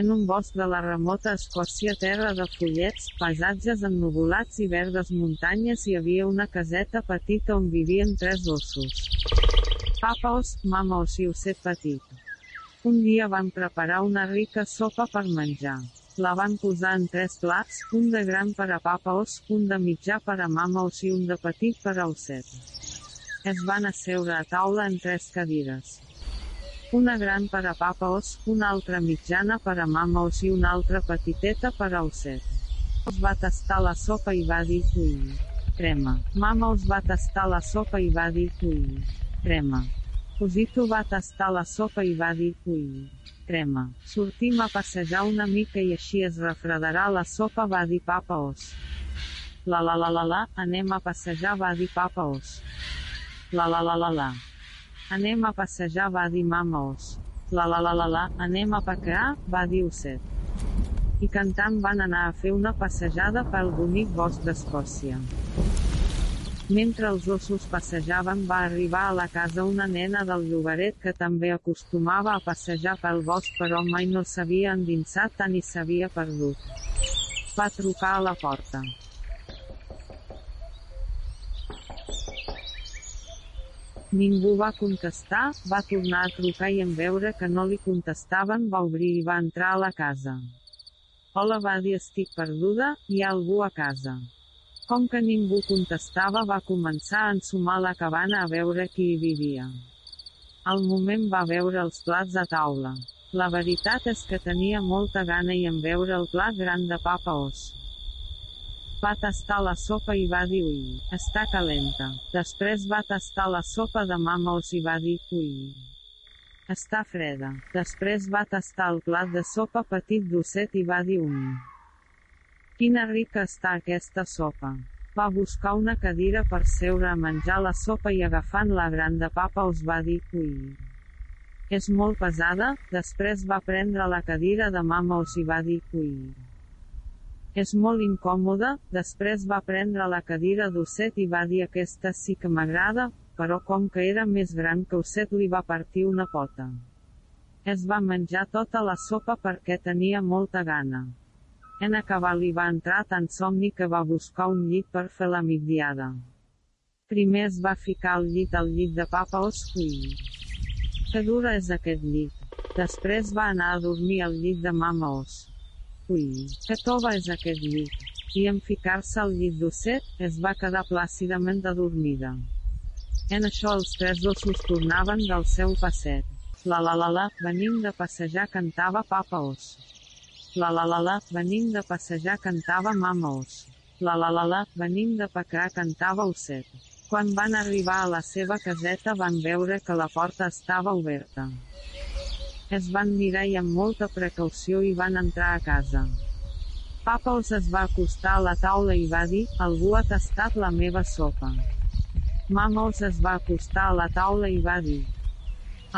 En un bosc de la remota Escòcia terra de follets, paisatges ennuvolats i verdes muntanyes hi havia una caseta petita on vivien tres ossos. Papa os, mama os i osset petit. Un dia van preparar una rica sopa per menjar. La van posar en tres plats, un de gran per a papa os, un de mitjà per a mama os i un de petit per a osset. Es van asseure a taula en tres cadires. Una gran per a papa os, una altra mitjana per a mama os i una altra petiteta per a osset. Os va tastar la sopa i va dir, ui, crema. Mama us va tastar la sopa i va dir, ui, crema. Cosito va tastar la sopa i va dir, ui, crema. Sortim a passejar una mica i així es refredarà la sopa va dir papa os. La la la la la, anem a passejar va dir papa os. La la la la la. Anem a passejar va dir mama os. La la la la la, anem a paquear, va dir osset. I cantant van anar a fer una passejada pel bonic bosc d'Escòcia. Mentre els ossos passejaven va arribar a la casa una nena del llogaret que també acostumava a passejar pel bosc però mai no s'havia endinsat tant i s'havia perdut. Va trucar a la porta. Ningú va contestar, va tornar a trucar i en veure que no li contestaven va obrir i va entrar a la casa. Hola va dir estic perduda, hi ha algú a casa. Com que ningú contestava va començar a ensumar la cabana a veure qui hi vivia. Al moment va veure els plats a taula. La veritat és que tenia molta gana i en veure el plat gran de papa os. Va tastar la sopa i va dir ui, està calenta. Després va tastar la sopa de mama os i va dir ui. Està freda. Després va tastar el plat de sopa petit d'osset i va dir ui. Quina rica està aquesta sopa. Va buscar una cadira per seure a menjar la sopa i agafant la gran de papa us va dir ui. És molt pesada, després va prendre la cadira de mama os i va dir ui. És molt incòmode, després va prendre la cadira d'osset i va dir aquesta sí que m'agrada, però com que era més gran que osset li va partir una pota. Es va menjar tota la sopa perquè tenia molta gana. En acabar li va entrar tan somni que va buscar un llit per fer la migdiada. Primer es va ficar el llit al llit de papa Oscull. Que dura és aquest llit. Després va anar a dormir al llit de mama Os. Ui, que tova és aquest llit. I en ficar-se al llit d'osset, es va quedar plàcidament adormida. En això els tres ossos tornaven del seu passet. La la la la, venim de passejar cantava papa os. La la la la, venim de passejar cantava mama os. La la la la, venim de pecar cantava osset. Quan van arribar a la seva caseta van veure que la porta estava oberta. Es van mirar i amb molta precaució i van entrar a casa. Papa els es va acostar a la taula i va dir, algú ha tastat la meva sopa. Mama els es va acostar a la taula i va dir,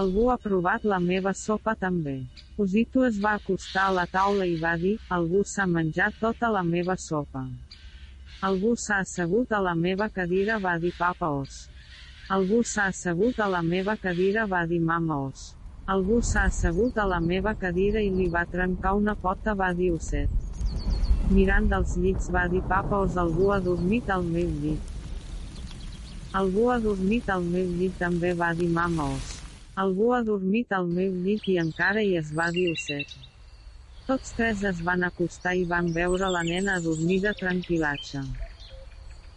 algú ha provat la meva sopa també. Osito es va acostar a la taula i va dir, algú s'ha menjat tota la meva sopa. Algú s'ha assegut a la meva cadira va dir papa os. Algú s'ha assegut a la meva cadira va dir mama os. Algú s'ha assegut a la meva cadira i li va trencar una pota va dir osset. Mirant dels llits va dir papa os algú ha dormit al meu llit. Algú ha dormit al meu llit també va dir mama os. Algú ha dormit al meu llit i encara hi es va dir osset. Tots tres es van acostar i van veure la nena adormida tranquil·latge.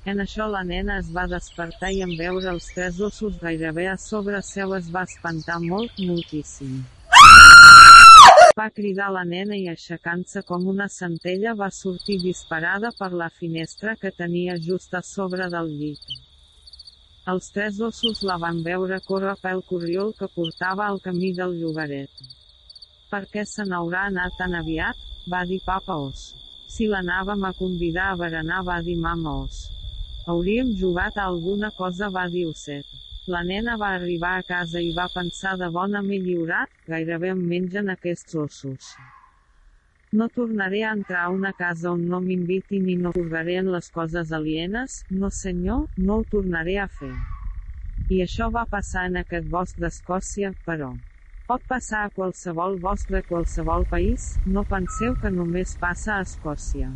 En això la nena es va despertar i en veure els tres ossos gairebé a sobre seu es va espantar molt, moltíssim. Va cridar la nena i aixecant-se com una centella va sortir disparada per la finestra que tenia just a sobre del llit. Els tres ossos la van veure córrer pel corriol que portava al camí del llogaret. Per què se n'haurà anat tan aviat? va dir Papa Os. Si l'anàvem a convidar a berenar va dir Mama Os. Hauríem jugat a alguna cosa va dir Osset. La nena va arribar a casa i va pensar de bona m'he lliurat, gairebé em mengen aquests ossos. No tornaré a entrar a una casa on no m'invitin i no jugaré en les coses alienes, no senyor, no ho tornaré a fer. I això va passar en aquest bosc d'Escòcia, però. Pot passar a qualsevol bosc de qualsevol país, no penseu que només passa a Escòcia.